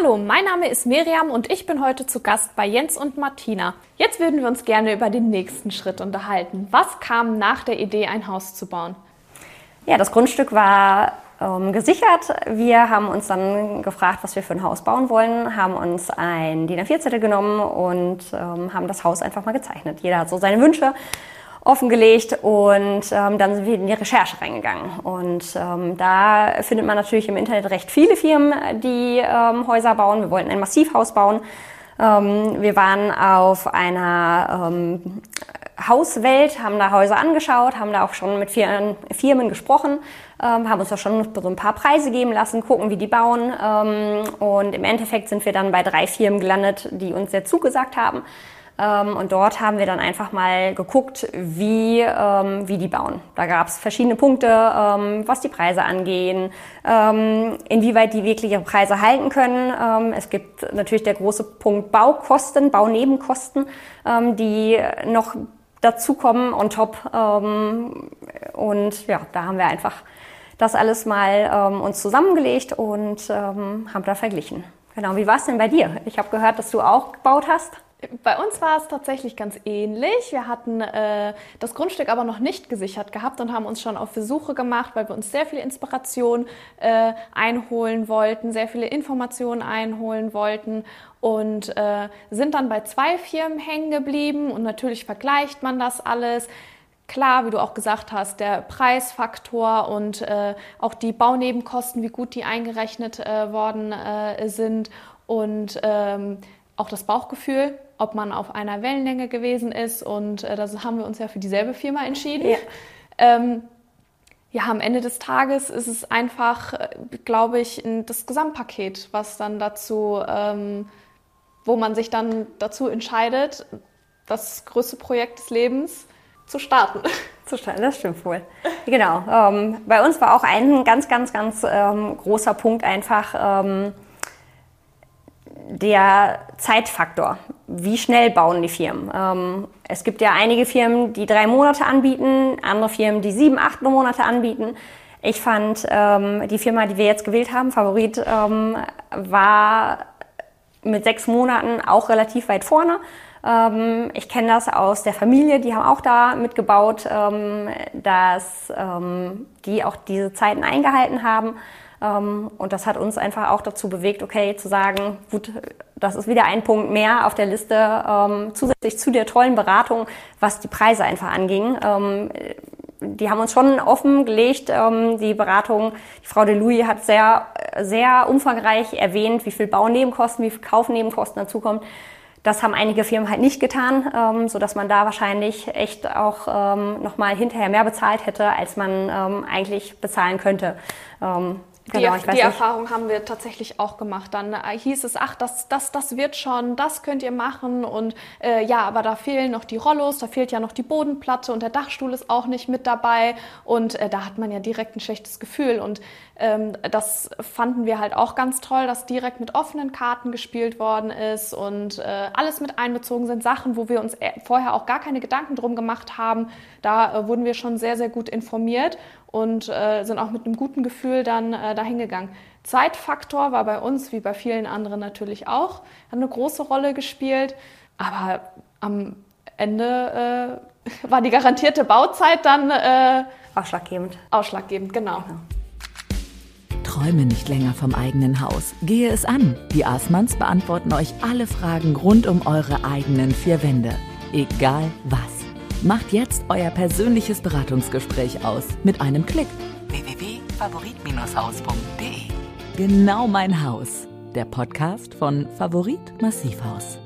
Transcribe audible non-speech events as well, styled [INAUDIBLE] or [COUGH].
Hallo, mein Name ist Miriam und ich bin heute zu Gast bei Jens und Martina. Jetzt würden wir uns gerne über den nächsten Schritt unterhalten. Was kam nach der Idee, ein Haus zu bauen? Ja, das Grundstück war ähm, gesichert. Wir haben uns dann gefragt, was wir für ein Haus bauen wollen, haben uns ein DIN A4-Zettel genommen und ähm, haben das Haus einfach mal gezeichnet. Jeder hat so seine Wünsche offengelegt und ähm, dann sind wir in die Recherche reingegangen. Und ähm, da findet man natürlich im Internet recht viele Firmen, die ähm, Häuser bauen. Wir wollten ein Massivhaus bauen. Ähm, wir waren auf einer ähm, Hauswelt, haben da Häuser angeschaut, haben da auch schon mit Firmen, Firmen gesprochen, ähm, haben uns da schon so ein paar Preise geben lassen, gucken, wie die bauen. Ähm, und im Endeffekt sind wir dann bei drei Firmen gelandet, die uns sehr zugesagt haben. Ähm, und dort haben wir dann einfach mal geguckt, wie, ähm, wie die bauen. Da gab es verschiedene Punkte, ähm, was die Preise angehen, inwieweit die wirklich ihre Preise halten können. Es gibt natürlich der große Punkt Baukosten, Baunebenkosten, die noch dazukommen on top. und ja, da haben wir einfach das alles mal uns zusammengelegt und haben da verglichen. Genau, wie war es denn bei dir? Ich habe gehört, dass du auch gebaut hast. Bei uns war es tatsächlich ganz ähnlich. Wir hatten äh, das Grundstück aber noch nicht gesichert gehabt und haben uns schon auf Versuche gemacht, weil wir uns sehr viel Inspiration äh, einholen wollten, sehr viele Informationen einholen wollten und äh, sind dann bei zwei Firmen hängen geblieben und natürlich vergleicht man das alles. Klar, wie du auch gesagt hast, der Preisfaktor und äh, auch die Baunebenkosten, wie gut die eingerechnet äh, worden äh, sind und ähm, auch das Bauchgefühl, ob man auf einer Wellenlänge gewesen ist. Und äh, da haben wir uns ja für dieselbe Firma entschieden. Ja. Ähm, ja, am Ende des Tages ist es einfach, äh, glaube ich, das Gesamtpaket, was dann dazu, ähm, wo man sich dann dazu entscheidet, das größte Projekt des Lebens zu starten. [LAUGHS] Zu starten, das stimmt wohl. Genau. Ähm, bei uns war auch ein ganz, ganz, ganz ähm, großer Punkt einfach, ähm, der Zeitfaktor. Wie schnell bauen die Firmen? Ähm, es gibt ja einige Firmen, die drei Monate anbieten, andere Firmen, die sieben, acht Monate anbieten. Ich fand ähm, die Firma, die wir jetzt gewählt haben, Favorit, ähm, war mit sechs Monaten auch relativ weit vorne. Ähm, ich kenne das aus der Familie, die haben auch da mitgebaut, ähm, dass ähm, die auch diese Zeiten eingehalten haben. Ähm, und das hat uns einfach auch dazu bewegt, okay, zu sagen, gut, das ist wieder ein Punkt mehr auf der Liste, ähm, zusätzlich zu der tollen Beratung, was die Preise einfach anging. Ähm, die haben uns schon offengelegt, die Beratung. Die Frau de Louis hat sehr, sehr umfangreich erwähnt, wie viel Baunebenkosten, wie viel Kaufnebenkosten dazukommt. Das haben einige Firmen halt nicht getan, ähm, so dass man da wahrscheinlich echt auch ähm, nochmal hinterher mehr bezahlt hätte, als man ähm, eigentlich bezahlen könnte. Ähm, Genau, die, die Erfahrung haben wir tatsächlich auch gemacht. Dann äh, hieß es, ach, das, das, das wird schon, das könnt ihr machen. Und äh, ja, aber da fehlen noch die Rollos, da fehlt ja noch die Bodenplatte und der Dachstuhl ist auch nicht mit dabei. Und äh, da hat man ja direkt ein schlechtes Gefühl. Und ähm, das fanden wir halt auch ganz toll, dass direkt mit offenen Karten gespielt worden ist und äh, alles mit einbezogen sind. Sachen, wo wir uns äh, vorher auch gar keine Gedanken drum gemacht haben. Da äh, wurden wir schon sehr, sehr gut informiert und äh, sind auch mit einem guten Gefühl dann äh, dahin gegangen. Zeitfaktor war bei uns, wie bei vielen anderen natürlich auch, hat eine große Rolle gespielt. Aber am Ende äh, [LAUGHS] war die garantierte Bauzeit dann äh, ausschlaggebend. Ausschlaggebend, genau. genau. Träume nicht länger vom eigenen Haus. Gehe es an. Die Aßmanns beantworten euch alle Fragen rund um eure eigenen vier Wände. Egal was. Macht jetzt euer persönliches Beratungsgespräch aus mit einem Klick. www.favorit-haus.de Genau mein Haus. Der Podcast von Favorit Massivhaus.